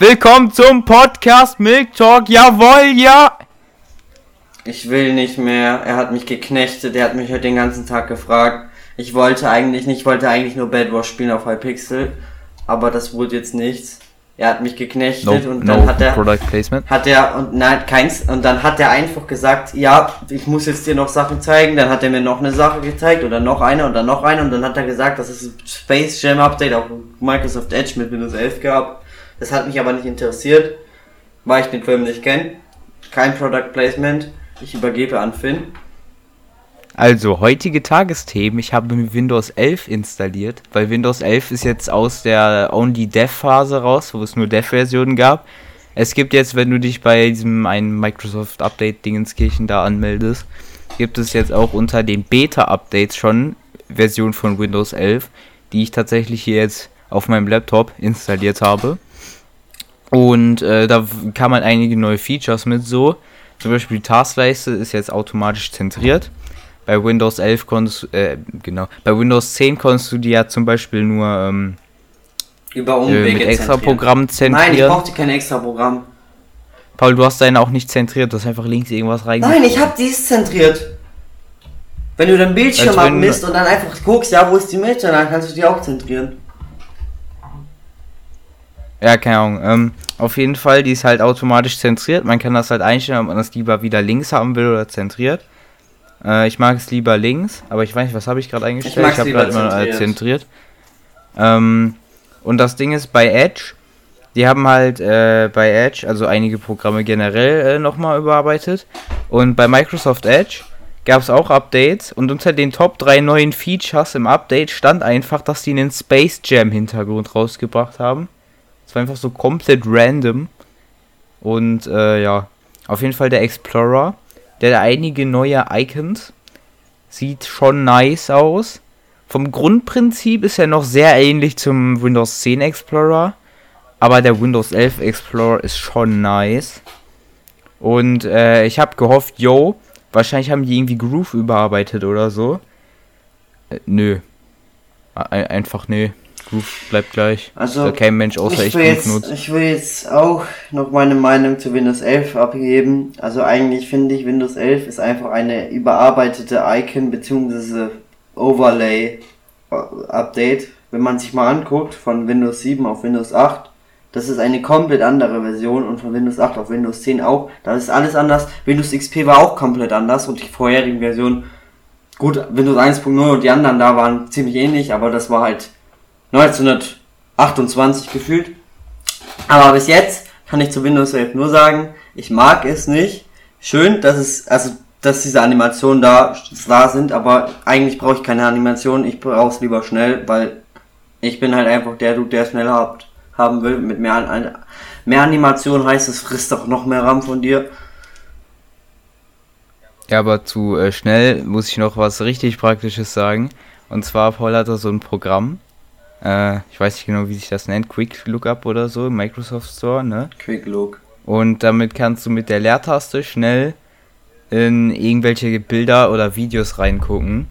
Willkommen zum Podcast Milk Talk. Jawohl, ja. Ich will nicht mehr. Er hat mich geknechtet. Er hat mich heute den ganzen Tag gefragt. Ich wollte eigentlich nicht, ich wollte eigentlich nur Bad Wars spielen auf Hypixel. Aber das wurde jetzt nichts. Er hat mich geknechtet No, und dann no hat er, Product Placement. hat er, und nein, keins, und dann hat er einfach gesagt, ja, ich muss jetzt dir noch Sachen zeigen, dann hat er mir noch eine Sache gezeigt, oder noch eine, und dann noch eine, und dann hat er gesagt, dass es ein Space Jam Update auf Microsoft Edge mit Windows 11 gab. Das hat mich aber nicht interessiert, weil ich den Film nicht kenne. Kein Product Placement. Ich übergebe an Finn. Also, heutige Tagesthemen. Ich habe mir Windows 11 installiert, weil Windows 11 ist jetzt aus der Only Dev Phase raus, wo es nur Dev-Versionen gab. Es gibt jetzt, wenn du dich bei diesem einen Microsoft Update Dingenskirchen da anmeldest, gibt es jetzt auch unter den Beta-Updates schon Version von Windows 11, die ich tatsächlich hier jetzt auf meinem Laptop installiert habe. Und äh, da kann man einige neue Features mit so. Zum Beispiel die Taskleiste ist jetzt automatisch zentriert. Bei Windows 11 konntest du, äh, genau, bei Windows 10 konntest du die ja zum Beispiel nur ähm, Über äh, Umwege mit extra zentrieren. Programmen Nein, ich zentrieren. brauchte kein extra Programm. Paul, du hast deine auch nicht zentriert, du hast einfach links irgendwas reingegangen. Nein, ich hab dies zentriert. Wenn du den Bildschirm abmisst und dann einfach guckst, ja, wo ist die Mitte, dann kannst du die auch zentrieren. Ja, keine Ahnung. Ähm, auf jeden Fall, die ist halt automatisch zentriert. Man kann das halt einstellen, ob man das lieber wieder links haben will oder zentriert. Äh, ich mag es lieber links, aber ich weiß nicht, was habe ich gerade eingestellt? mag's habe lieber gerade immer äh, zentriert. zentriert. Ähm, und das Ding ist bei Edge, die haben halt äh, bei Edge, also einige Programme generell äh, nochmal überarbeitet. Und bei Microsoft Edge gab es auch Updates und unter den Top 3 neuen Features im Update stand einfach, dass die einen Space Jam Hintergrund rausgebracht haben. Es war einfach so komplett random. Und äh, ja, auf jeden Fall der Explorer. Der hat einige neue Icons. Sieht schon nice aus. Vom Grundprinzip ist er noch sehr ähnlich zum Windows 10 Explorer. Aber der Windows 11 Explorer ist schon nice. Und äh, ich habe gehofft, yo, wahrscheinlich haben die irgendwie Groove überarbeitet oder so. Äh, nö. Ein- Einfach nö. Groove bleibt gleich. Also, kein Mensch außer ich, will jetzt, nutzt. ich will jetzt auch noch meine Meinung zu Windows 11 abgeben. Also eigentlich finde ich, Windows 11 ist einfach eine überarbeitete Icon bzw. Overlay äh, Update. Wenn man sich mal anguckt, von Windows 7 auf Windows 8, das ist eine komplett andere Version und von Windows 8 auf Windows 10 auch. Da ist alles anders. Windows XP war auch komplett anders und die vorherigen Versionen, gut, Windows 1.0 und die anderen da waren ziemlich ähnlich, aber das war halt 1928 gefühlt. Aber bis jetzt kann ich zu Windows 11 nur sagen, ich mag es nicht. Schön, dass es, also, dass diese Animationen da, da sind, aber eigentlich brauche ich keine Animation, ich brauche es lieber schnell, weil ich bin halt einfach der Dude, der schnell habt, haben will. Mit mehr, mehr Animation heißt, es frisst auch noch mehr RAM von dir. Ja, aber zu äh, schnell muss ich noch was richtig Praktisches sagen. Und zwar, Paul hat da so ein Programm. Äh, ich weiß nicht genau, wie sich das nennt. Quick Lookup oder so im Microsoft Store, ne? Quick Look. Und damit kannst du mit der Leertaste schnell in irgendwelche Bilder oder Videos reingucken.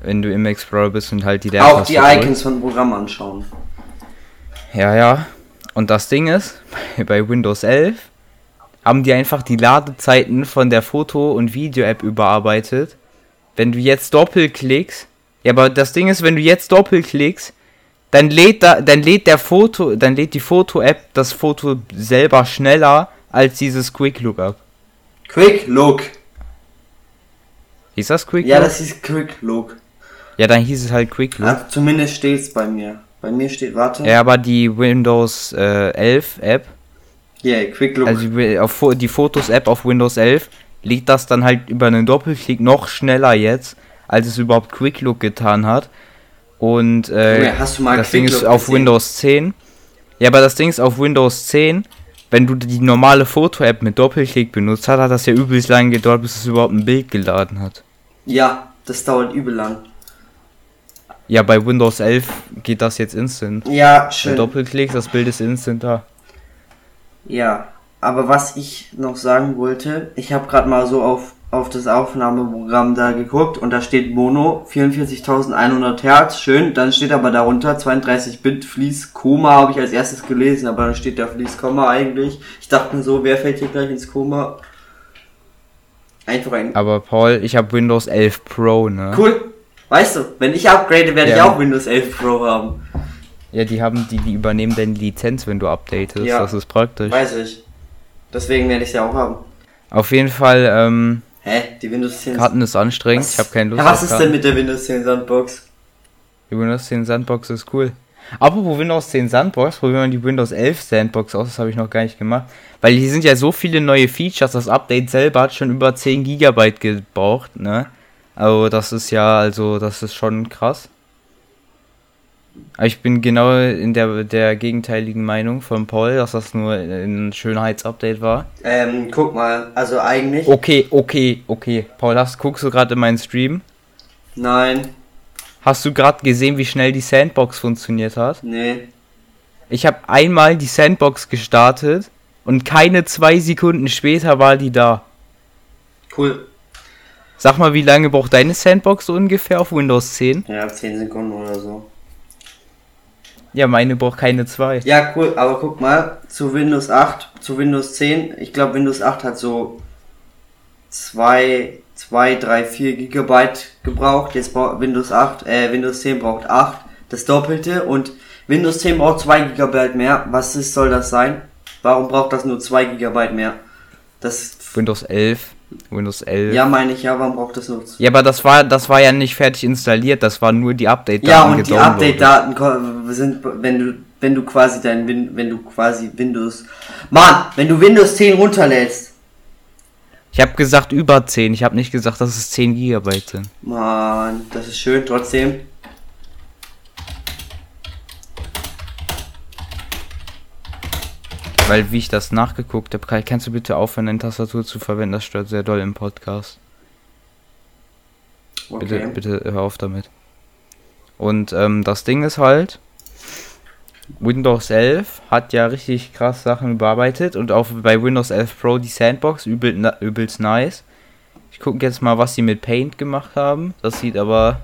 Wenn du im Explorer bist und halt die Leertaste Auch die. Icons von Programm anschauen. Ja, ja. Und das Ding ist, bei Windows 11 haben die einfach die Ladezeiten von der Foto- und Video-App überarbeitet. Wenn du jetzt doppelklickst, ja, aber das Ding ist, wenn du jetzt doppelklickst, dann lädt da, dann lädt der Foto, dann lädt die Foto-App das Foto selber schneller als dieses Quick Lookup. Quick Look. Hieß das Quick Ja, Look? das ist Quick Look. Ja, dann hieß es halt Quick Look. Also zumindest steht's bei mir. Bei mir steht, warte. Ja, aber die Windows äh, 11 App, Yeah, Quick Look. also die, auf, die Fotos-App auf Windows 11, liegt das dann halt über einen Doppelklick noch schneller jetzt, als es überhaupt Quick Look getan hat. Und äh, du mal das Ding ist auf gesehen? Windows 10. Ja, aber das Ding ist auf Windows 10, wenn du die normale Foto-App mit Doppelklick benutzt hast, hat das ja übelst lange gedauert, bis es überhaupt ein Bild geladen hat. Ja, das dauert übel lang. Ja, bei Windows 11 geht das jetzt instant. Ja, schön. du doppelklickst, das Bild ist instant da. Ja, aber was ich noch sagen wollte, ich habe gerade mal so auf auf das Aufnahmeprogramm da geguckt und da steht Mono 44.100 Hertz, schön. Dann steht aber darunter 32 Bit Fließ Koma habe ich als erstes gelesen, aber dann steht da Fließ Komma eigentlich. Ich dachte mir so, wer fällt hier gleich ins Koma? Einfach ein. Aber Paul, ich habe Windows 11 Pro, ne? Cool. Weißt du, wenn ich upgrade, werde ja. ich auch Windows 11 Pro haben. Ja, die haben die, die übernehmen deine Lizenz, wenn du updatest. Ja. Das ist praktisch. Weiß ich. Deswegen werde ich sie auch haben. Auf jeden Fall, ähm, Hä? Die Windows 10 Karten ist anstrengend. Was? Ich habe keine Lust. Ja, was ist denn mit der Windows 10 Sandbox? Die Windows 10 Sandbox ist cool. Apropos Windows 10 Sandbox, probieren wir die Windows 11 Sandbox aus, das habe ich noch gar nicht gemacht. Weil hier sind ja so viele neue Features, das Update selber hat schon über 10 GB gebraucht, ne? Also das ist ja, also das ist schon krass. Aber ich bin genau in der, der gegenteiligen Meinung von Paul, dass das nur ein Schönheitsupdate war. Ähm, guck mal, also eigentlich. Okay, okay, okay. Paul, hast, guckst du gerade in meinen Stream? Nein. Hast du gerade gesehen, wie schnell die Sandbox funktioniert hat? Nee. Ich habe einmal die Sandbox gestartet und keine zwei Sekunden später war die da. Cool. Sag mal, wie lange braucht deine Sandbox so ungefähr auf Windows 10? Ja, 10 Sekunden oder so. Ja, meine braucht keine zwei. Ja, cool, aber guck mal, zu Windows 8, zu Windows 10, ich glaube Windows 8 hat so 2, 2, 3, 4 Gigabyte gebraucht, jetzt braucht Windows 8, äh, Windows 10 braucht 8, das Doppelte und Windows 10 braucht 2 Gigabyte mehr. Was ist, soll das sein? Warum braucht das nur 2 Gigabyte mehr? Das Windows 11 Windows 11. Ja, meine ich, ja, warum braucht das nur? Ja, aber das war, das war ja nicht fertig installiert, das war nur die Update-Daten. Ja, und die Update-Daten sind, wenn du, wenn du quasi dein, wenn du quasi Windows, Mann, wenn du Windows 10 runterlädst. Ich habe gesagt über 10, ich habe nicht gesagt, dass es 10 GB sind. Mann, das ist schön, trotzdem. Weil, wie ich das nachgeguckt habe, kannst du bitte aufhören, deine Tastatur zu verwenden? Das stört sehr doll im Podcast. Okay. Bitte, bitte hör auf damit. Und ähm, das Ding ist halt, Windows 11 hat ja richtig krass Sachen überarbeitet und auch bei Windows 11 Pro die Sandbox übel, übelst nice. Ich gucke jetzt mal, was sie mit Paint gemacht haben. Das sieht aber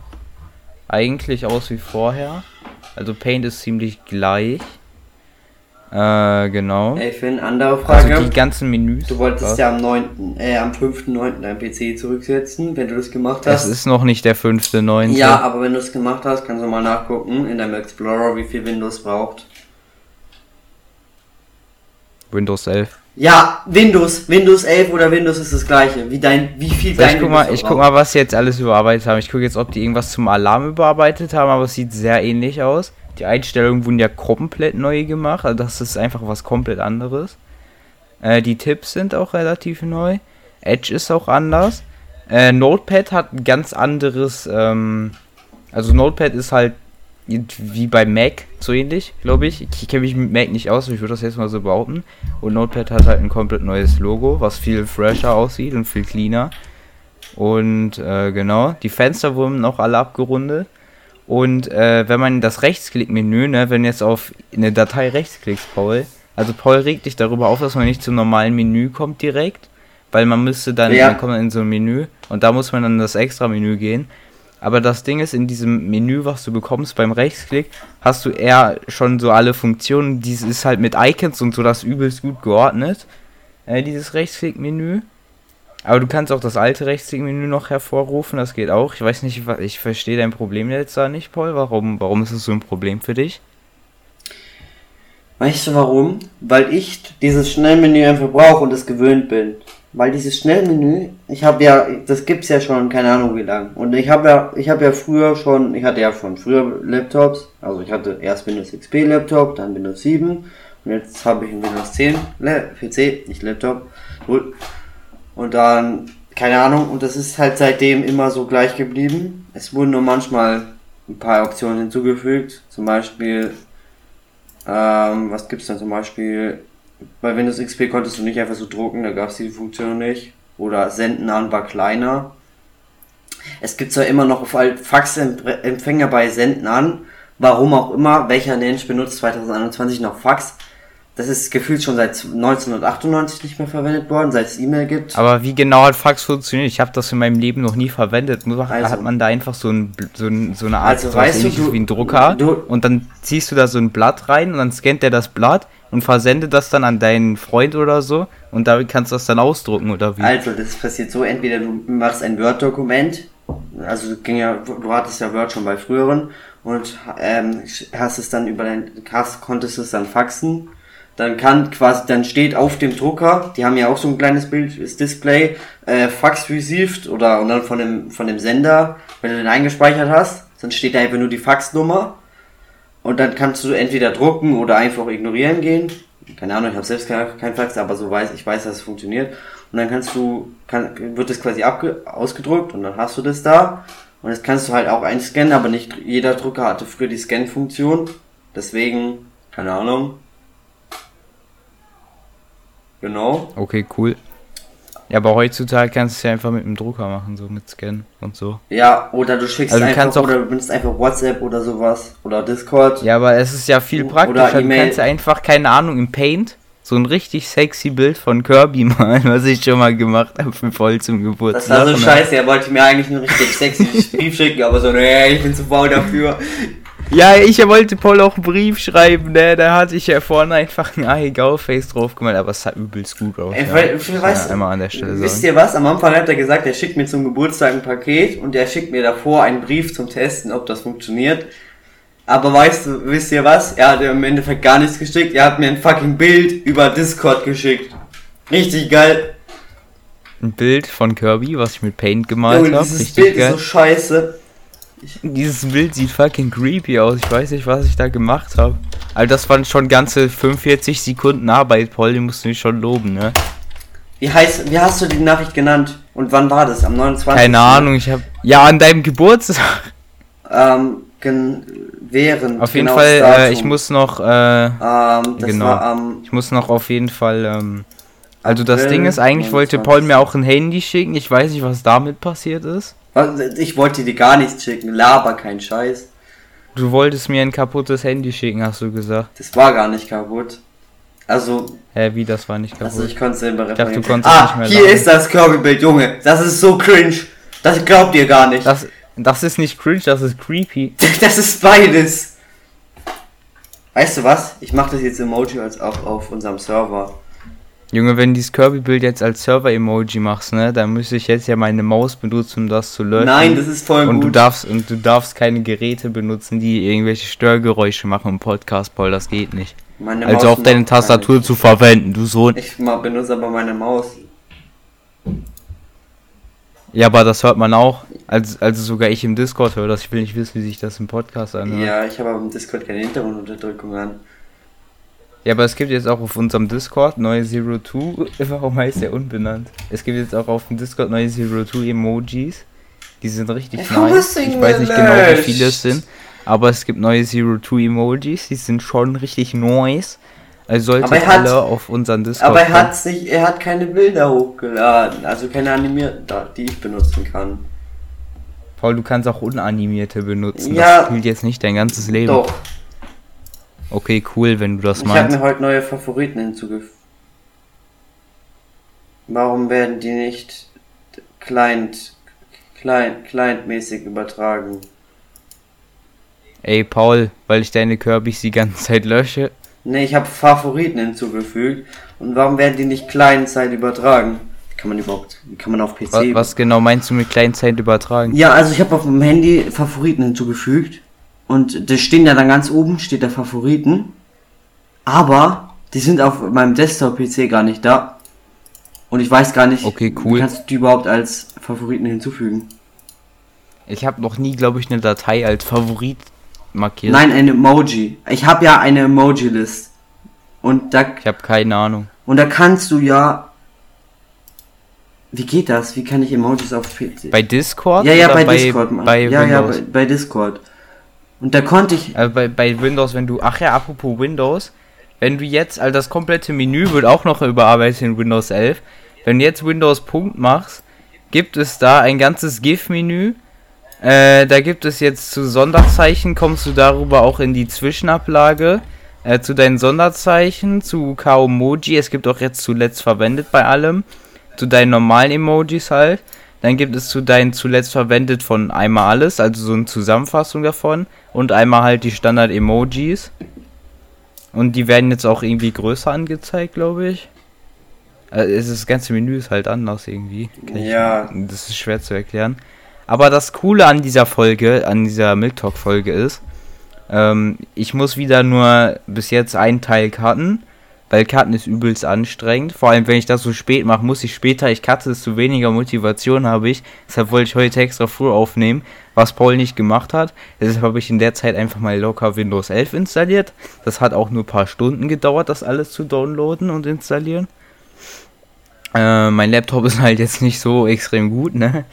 eigentlich aus wie vorher. Also Paint ist ziemlich gleich. Äh, genau. Ey, eine andere Frage. Also die ganzen Menüs. Du wolltest was? ja am 9., äh, am 5.9. dein PC zurücksetzen, wenn du das gemacht hast. Es ist noch nicht der 5.9. Ja, aber wenn du es gemacht hast, kannst du mal nachgucken in deinem Explorer, wie viel Windows braucht. Windows 11. Ja, Windows, Windows 11 oder Windows ist das gleiche. Wie dein, wie viel so, dein ich guck mal, Ich guck mal, was sie jetzt alles überarbeitet haben. Ich gucke jetzt, ob die irgendwas zum Alarm überarbeitet haben, aber es sieht sehr ähnlich aus. Die Einstellungen wurden ja komplett neu gemacht, also das ist einfach was komplett anderes. Äh, die Tipps sind auch relativ neu. Edge ist auch anders. Äh, Notepad hat ein ganz anderes, ähm, also Notepad ist halt wie bei Mac so ähnlich, glaube ich. Ich kenne mich mit Mac nicht aus, ich würde das jetzt mal so behaupten. Und Notepad hat halt ein komplett neues Logo, was viel fresher aussieht und viel cleaner. Und äh, genau, die Fenster wurden auch alle abgerundet. Und äh, wenn man das Rechtsklick-Menü, ne, wenn jetzt auf eine Datei rechtsklickst, Paul, also Paul regt dich darüber auf, dass man nicht zum normalen Menü kommt direkt, weil man müsste dann, ja. dann kommt man in so ein Menü und da muss man dann das extra Menü gehen. Aber das Ding ist, in diesem Menü, was du bekommst beim Rechtsklick, hast du eher schon so alle Funktionen. Dies ist halt mit Icons und so das übelst gut geordnet, äh, dieses Rechtsklick-Menü. Aber du kannst auch das alte Rechtsklick-Menü noch hervorrufen, das geht auch. Ich weiß nicht, ich verstehe dein Problem jetzt da nicht, Paul. Warum, warum ist es so ein Problem für dich? Weißt du warum? Weil ich dieses Schnellmenü einfach brauche und es gewöhnt bin. Weil dieses Schnellmenü, ich habe ja, das gibt's ja schon, keine Ahnung wie lang. Und ich habe ja, ich habe ja früher schon, ich hatte ja schon früher Laptops. Also ich hatte erst Windows XP Laptop, dann Windows 7 und jetzt habe ich einen Windows 10 PC, nicht Laptop. Und dann, keine Ahnung, und das ist halt seitdem immer so gleich geblieben. Es wurden nur manchmal ein paar Optionen hinzugefügt. Zum Beispiel, ähm, was gibt's dann zum Beispiel? Bei Windows XP konntest du nicht einfach so drucken, da gab's die Funktion nicht. Oder senden an war kleiner. Es gibt zwar immer noch Faxempfänger bei Senden an, warum auch immer, welcher Mensch benutzt 2021 noch Fax, Das ist gefühlt schon seit 1998 nicht mehr verwendet worden, seit es E-Mail gibt. Aber wie genau hat Fax funktioniert? Ich habe das in meinem Leben noch nie verwendet. Nur Also- hat man da einfach so, ein, so, ein, so eine Art Also, weißt du, du- wie ein Drucker du- und dann ziehst du da so ein Blatt rein und dann scannt der das Blatt und versendet das dann an deinen Freund oder so und damit kannst du das dann ausdrucken oder wie? Also, das passiert so, entweder du machst ein Word-Dokument, also ging ja, du hattest ja Word schon bei früheren und ähm, hast es dann über dein, hast, konntest es dann faxen. Dann kann quasi, dann steht auf dem Drucker, die haben ja auch so ein kleines Bild, das Display, äh, Fax received oder und dann von dem, von dem Sender, wenn du den eingespeichert hast, dann steht da einfach nur die Faxnummer und dann kannst du entweder drucken oder einfach ignorieren gehen. Keine Ahnung, ich habe selbst kein, kein Fax, aber so weiß ich weiß, dass es funktioniert. Und dann kannst du, kann, wird es quasi abge, ausgedruckt und dann hast du das da. Und das kannst du halt auch einscannen, aber nicht jeder Drucker hatte früher die Scan-Funktion. Deswegen, keine Ahnung. Genau. Okay, cool. Ja, aber heutzutage kannst du es ja einfach mit dem Drucker machen, so mit Scan und so. Ja, oder du schickst Also du einfach, oder du benutzt einfach WhatsApp oder sowas. Oder Discord. Ja, aber es ist ja viel praktischer. Du E-Mail. kannst einfach, keine Ahnung, im Paint so ein richtig sexy Bild von Kirby malen, was ich schon mal gemacht habe für voll zum Das Geburtstag. war so Und scheiße, er wollte mir eigentlich einen richtig sexy Brief schicken, aber so, nee, ich bin zu faul dafür. Ja, ich wollte Paul auch einen Brief schreiben, ne? Da hatte ich ja vorne einfach ein AEGAU-Face drauf gemalt, aber es sah übelst gut aus. Ey, ja. weil- man weißt- ja an der Stelle Wisst sagen. ihr was? Am Anfang hat er gesagt, er schickt mir zum Geburtstag ein Paket und er schickt mir davor einen Brief zum Testen, ob das funktioniert. Aber weißt du, wisst ihr was? Er hat im Endeffekt gar nichts geschickt. Er hat mir ein fucking Bild über Discord geschickt. Richtig geil. Ein Bild von Kirby, was ich mit Paint gemalt habe. dieses Richtig Bild geil. ist so scheiße. Dieses Bild sieht fucking creepy aus. Ich weiß nicht, was ich da gemacht habe. Also das waren schon ganze 45 Sekunden Arbeit, Paul, den musst du mich schon loben, ne? Wie heißt, wie hast du die Nachricht genannt? Und wann war das? Am 29. Keine Ahnung, ich habe Ja, an deinem Geburtstag. Ähm, gen, während. Auf jeden genau Fall, äh, ich muss noch, äh, Ähm, das genau. war am. ich muss noch auf jeden Fall, ähm, also das Ding ist, eigentlich wollte 29. Paul mir auch ein Handy schicken. Ich weiß nicht, was damit passiert ist. Was- Ich wollte dir gar nichts schicken. Laber kein Scheiß. Du wolltest mir ein kaputtes Handy schicken, hast du gesagt. Das war gar nicht kaputt. Also, Hä, wie, das war nicht kaputt? also ich konnte es dachte, reparieren. du konntest ah, nicht mehr hier laden. ist das Kirby-Bild, Junge. Das ist so cringe. Das glaubt ihr gar nicht. das, das ist nicht cringe, das ist creepy. Das ist beides. Weißt du was? Ich mache das jetzt Emoji als auf, auf unserem Server. Junge, wenn du dieses Kirby-Bild jetzt als Server-Emoji machst, ne, dann müsste ich jetzt ja meine Maus benutzen, um das zu löschen. Nein, das ist voll und gut. du darfst und du darfst keine Geräte benutzen, die irgendwelche Störgeräusche machen im Podcast, Paul, das geht nicht. Meine Also Maus auf deine Tastatur zu verwenden, du Sohn. Ich benutze aber meine Maus. Ja, aber das hört man auch. Also, also sogar ich im Discord höre das. Ich will nicht wissen, wie sich das im Podcast anhört. Ja. Ja, ich habe aber im Discord keine Hintergrundunterdrückung an. Aber es gibt jetzt auch auf unserem Discord neue Zero Two. Warum heißt der unbenannt? Es gibt jetzt auch auf dem Discord neue Zero Two Emojis. Die sind richtig warum nice. Ich weiß nicht genau, wie viele es sind. Aber es gibt neue Zero Two Emojis. Die sind schon richtig nice. Also solltet Aber er hat- alle auf unseren Discord Aber er kommen. hat sich, er hat keine Bilder hochgeladen, also keine animierten, die ich benutzen kann. Paul, du kannst auch unanimierte benutzen. Ja. Das spielt jetzt nicht dein ganzes Leben. Doch, Okay, cool, wenn du das ich habe meinst. mir heute neue Favoriten hinzugefügt. Warum werden die nicht client, client, clientmäßig übertragen? Ey, Paul, weil ich deine Kirbys die ganze Zeit lösche. Ne, ich habe Favoriten hinzugefügt. Und warum werden die nicht clientzeit übertragen? Wie kann man überhaupt, wie kann man auf PC? Was, was genau meinst du mit Kleinzeit übertragen? Ja, also ich habe auf dem Handy Favoriten hinzugefügt. Und da stehen ja dann ganz oben, steht da Favoriten. Aber die sind auf meinem Desktop-PC gar nicht da. Und ich weiß gar nicht, Okay, cool. wie kannst du die überhaupt als Favoriten hinzufügen? Ich habe noch nie, glaube ich, eine Datei als Favorit markiert. Nein, ein Emoji. Ich habe ja eine Emoji-List. Und da, Ich habe keine Ahnung. und da kannst du ja... Wie geht das? Wie kann ich Emojis auf PC? Bei Discord? ja, ja, bei, bei Discord. Mann. Bei ja, ja, Windows? bei, bei Discord. Und da konnte ich... Äh, bei, bei Windows, wenn du. Ach ja, apropos Windows. Wenn du jetzt, also das komplette Menü wird auch noch überarbeitet in Windows 11. Wenn du jetzt Windows Punkt machst, gibt es da ein ganzes GIF-Menü. Äh, da gibt es jetzt zu Sonderzeichen, kommst du darüber auch in die Zwischenablage. äh, zu deinen Sonderzeichen, zu Kaomoji, es gibt auch jetzt zuletzt verwendet bei allem, zu deinen normalen Emojis halt. Dann gibt es zu deinen zuletzt verwendet von einmal alles, also so eine Zusammenfassung davon. Und einmal halt die Standard-Emojis. Und die werden jetzt auch irgendwie größer angezeigt, glaube ich. Also das ganze Menü ist halt anders irgendwie. Ja. Ich, das ist schwer zu erklären. Aber das Coole an dieser Folge, an dieser Milk Talk Folge ist, ähm, ich muss wieder nur bis jetzt einen Teil cutten, weil Cutten ist übelst anstrengend. Vor allem, wenn ich das so spät mache, muss ich später, ich cutte, desto weniger Motivation habe ich. Deshalb wollte ich heute extra früh aufnehmen, was Paul nicht gemacht hat. Deshalb habe ich in der Zeit einfach mal locker Windows 11 installiert. Das hat auch nur ein paar Stunden gedauert, das alles zu downloaden und installieren. Äh, mein Laptop ist halt jetzt nicht so extrem gut, ne?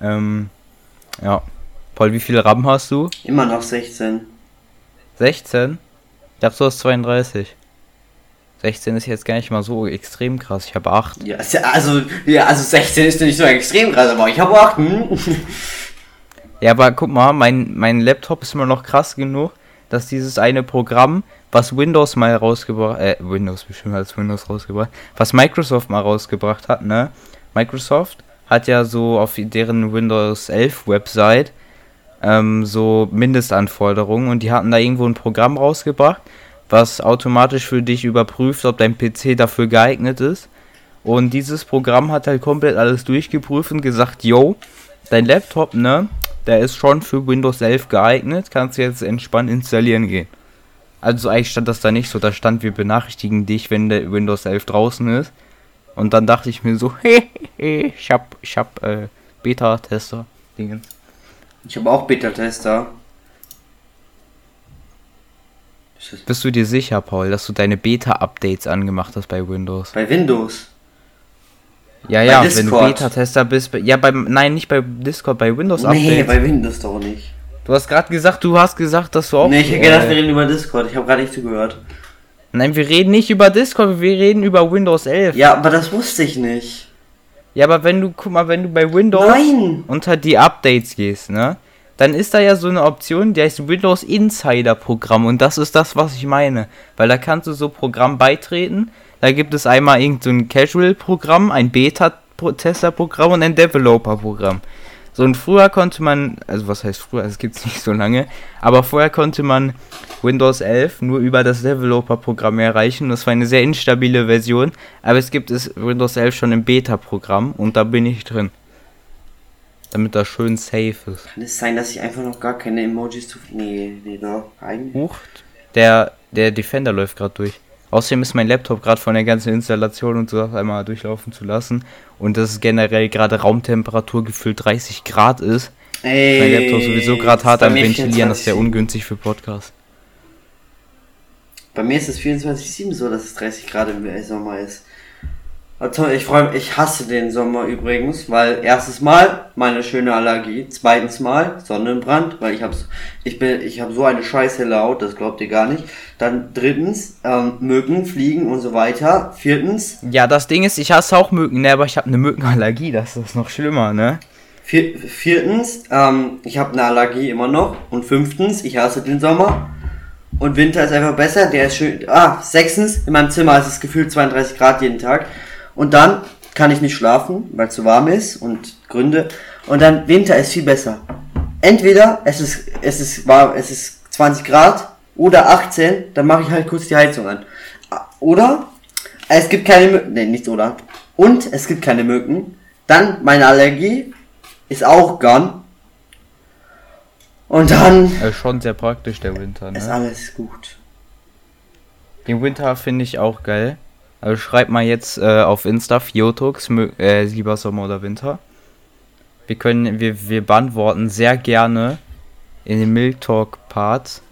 Ähm, ja. Paul, wie viel RAM hast du? Immer noch 16. 16? Ich dachte, du hast 32. 16 ist jetzt gar nicht mal so extrem krass. Ich habe 8. Ja, also, ja, also 16 ist nicht so extrem krass, aber ich habe 8. Hm? Ja, aber guck mal, mein, mein Laptop ist immer noch krass genug, dass dieses eine Programm, was Windows mal rausgebracht, äh, Windows bestimmt als Windows rausgebracht, was Microsoft mal rausgebracht hat, ne? Microsoft hat ja so auf deren Windows 11 Website ähm, so Mindestanforderungen und die hatten da irgendwo ein Programm rausgebracht, was automatisch für dich überprüft, ob dein PC dafür geeignet ist. Und dieses Programm hat halt komplett alles durchgeprüft und gesagt, yo, dein Laptop, ne, der ist schon für Windows 11 geeignet, kannst du jetzt entspannt installieren gehen. Also eigentlich stand das da nicht so, da stand, wir benachrichtigen dich, wenn der Windows 11 draußen ist. Und dann dachte ich mir so, hehehe, ich hab, ich hab äh, Beta-Tester. Dingens. Ich habe auch Beta-Tester. Bist du dir sicher, Paul, dass du deine Beta-Updates angemacht hast bei Windows? Bei Windows. Ja, Bei ja, wenn du Discord. Beta-Tester bist. Ja, beim. Nein, nicht bei Discord, bei Windows Nee, bei Windows doch nicht. du hast gerade gesagt, du hast gesagt, dass du auch. nee, ich hab gedacht, wir äh, reden über Discord. Ich habe gerade nicht zugehört. nein, wir reden nicht über Discord, wir reden über Windows 11. Ja, aber das wusste ich nicht. Ja, aber wenn du, guck mal, wenn du bei Windows Nein! unter die Updates gehst, ne? Dann ist da ja so eine Option, die heißt Windows Insider Programm und das ist das, was ich meine. Weil da kannst du so Programm beitreten. Da gibt es einmal irgendein so ein Casual-Programm, ein Beta-Tester-Programm und ein Developer-Programm. So und früher konnte man, also was heißt früher, es gibt's nicht so lange, aber vorher konnte man Windows 11 nur über das Developer-Programm erreichen. Das war eine sehr instabile Version, aber es gibt es Windows 11 schon im Beta-Programm und da bin ich drin. Damit das schön safe ist. Kann es sein, dass ich einfach noch gar keine Emojis zu. Nee, nee, doch. Eigentlich. Huch, der, der Defender läuft gerade durch. Außerdem ist mein Laptop gerade von der ganzen Installation und so einmal durchlaufen zu lassen. Und das ist generell gerade Raumtemperatur gefühlt 30 Grad ist. Ey, Mein Laptop sowieso gerade hart am Ventilieren, das ist sehr 24,7. ungünstig für Podcast. Bei mir ist es 24,7 so, dass es 30 Grad im Sommer ist. Also ich freue mich, ich hasse den Sommer übrigens, weil erstes Mal meine schöne Allergie, zweitens Mal Sonnenbrand, weil ich hab's, ich bin, ich habe so eine scheiße Laut, das glaubt ihr gar nicht. Dann drittens ähm, Mücken, Fliegen und so weiter. Viertens, Ja, das Ding ist, ich hasse auch Mücken, ne, aber ich habe eine Mückenallergie, das ist noch schlimmer, ne? vier, viertens, ähm, ich habe eine Allergie immer noch und fünftens, ich hasse den Sommer. Und Winter ist einfach besser, der ist schön. Ah, sechstens, in meinem Zimmer ist es gefühlt 32 Grad jeden Tag. Und dann kann ich nicht schlafen, weil es zu warm ist und Gründe. Und dann Winter ist viel besser. Entweder es ist, es ist warm, es ist 20 Grad oder 18, dann mache ich halt kurz die Heizung an. Oder es gibt keine Mücken, nee, nicht oder. Und es gibt keine Mücken. Dann meine Allergie ist auch gone. Und dann Also schon sehr praktisch, der Winter, ist ne? alles gut. Den Winter finde ich auch geil. Also schreibt mal jetzt äh, auf Insta Fiotux, äh, lieber Sommer oder Winter. Wir können, wir, wir beantworten sehr gerne in den Milk Talk Parts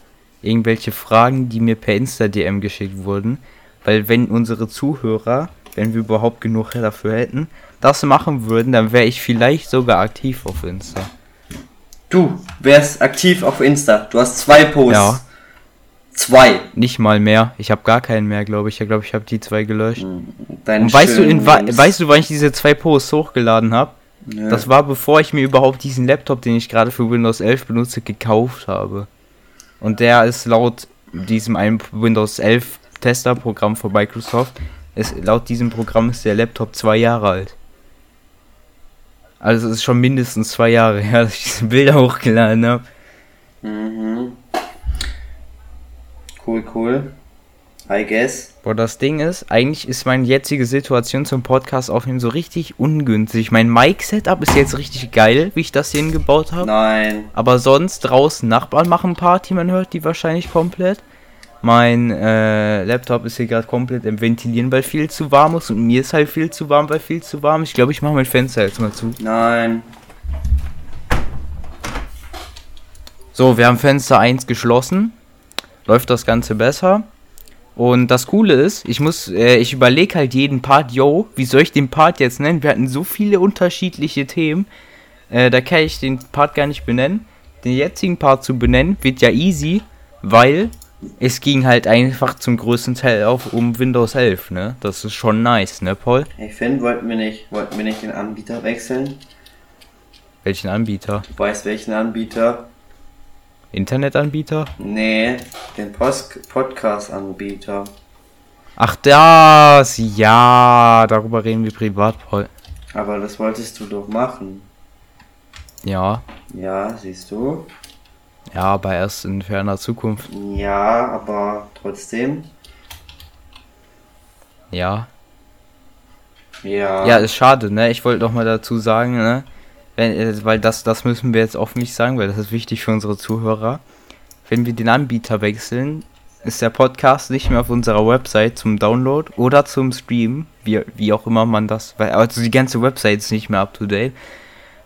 irgendwelche Fragen, die mir per Insta DM geschickt wurden. Weil wenn unsere Zuhörer, wenn wir überhaupt genug dafür hätten, das machen würden, dann wäre ich vielleicht sogar aktiv auf Insta. Du wärst aktiv auf Insta. Du hast zwei Posts. Ja. Zwei. Nicht mal mehr. Ich habe gar keinen mehr, glaube ich. Ich glaube, ich habe die zwei gelöscht. Deinen Und weißt du, in weißt du, wann ich diese zwei Posts hochgeladen habe? Das war bevor ich mir überhaupt diesen Laptop, den ich gerade für Windows 11 benutze, gekauft habe. Und der ist laut diesem einen Windows 11 Testerprogramm von Microsoft, ist, laut diesem Programm ist der Laptop zwei Jahre alt. Also es ist schon mindestens zwei Jahre her, dass ich diese Bilder hochgeladen habe. Mhm. Cool, cool. I guess. Boah, das Ding ist, eigentlich ist meine jetzige Situation zum Podcast aufnehmen so richtig ungünstig. Mein Mic-Setup ist jetzt richtig geil, wie ich das hier hingebaut habe. Nein. Aber sonst draußen Nachbarn machen Party, man hört die wahrscheinlich komplett. Mein äh, Laptop ist hier gerade komplett im Ventilieren, weil viel zu warm ist. Und mir ist halt viel zu warm, weil viel zu warm ist. Ich glaube, ich mache mein Fenster jetzt mal zu. Nein. So, wir haben Fenster 1 geschlossen. Läuft das Ganze besser. Und das Coole ist, ich muss, äh, ich überlege halt jeden Part, yo, wie soll ich den Part jetzt nennen? Wir hatten so viele unterschiedliche Themen. Äh, da kann ich den Part gar nicht benennen. Den jetzigen Part zu benennen wird ja easy, weil es ging halt einfach zum größten Teil auf um Windows 11, ne? Das ist schon nice, ne, Paul? Ich finde, wollten wir nicht, wollten wir nicht den Anbieter wechseln? Welchen Anbieter? Du weißt welchen Anbieter? Internetanbieter? Nee, den Podcast-Anbieter. Ach, das, ja, darüber reden wir privat, Paul. Aber das wolltest du doch machen. Ja, Ja, siehst du? ja, aber erst in ferner Zukunft. Ja, aber trotzdem. Ja. Ja. Ja, ist schade, ne? Ich wollte noch mal dazu sagen, ne? Wenn, äh, weil das, das müssen wir jetzt öffentlich sagen, weil das ist wichtig für unsere Zuhörer. Wenn wir den Anbieter wechseln, ist der Podcast nicht mehr auf unserer Website zum Download oder zum Stream, wie, wie auch immer man das, weil also die ganze Website ist nicht mehr up to date.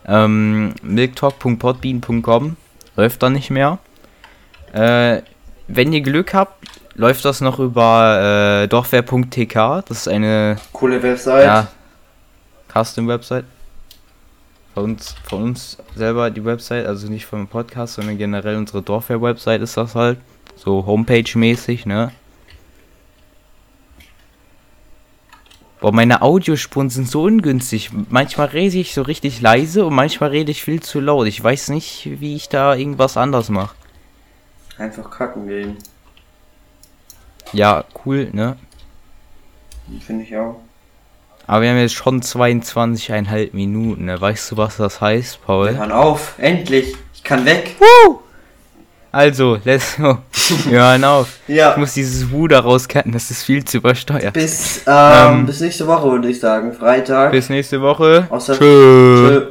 Ähm, milktalk.podbean.com läuft da nicht mehr. Äh, wenn ihr Glück habt, läuft das noch über äh, dorfwehr.tk. Das ist eine Coole Website. ja, Custom-Website. Von uns, von uns selber die Website, also nicht vom Podcast, sondern generell unsere Dorfwehr-Website ist das halt. So Homepage-mäßig, ne? Boah, meine Audiospuren sind so ungünstig. Manchmal rede ich so richtig leise und manchmal rede ich viel zu laut. Ich weiß nicht, wie ich da irgendwas anders mache. Einfach kacken gehen. Ja, cool, ne? Finde ich auch. Aber wir haben jetzt schon 22,5 Minuten, ne? Weißt du, was das heißt, Paul? Wir hören auf. Endlich. Ich kann weg. Also, let's go. Wir hören auf. Ich Ja. muss dieses Wu da rauscutten, das ist viel zu übersteuert. Bis, ähm, Ähm, bis nächste Woche würde ich sagen. Freitag. Bis nächste Woche. Außer- Tschö. Tschö.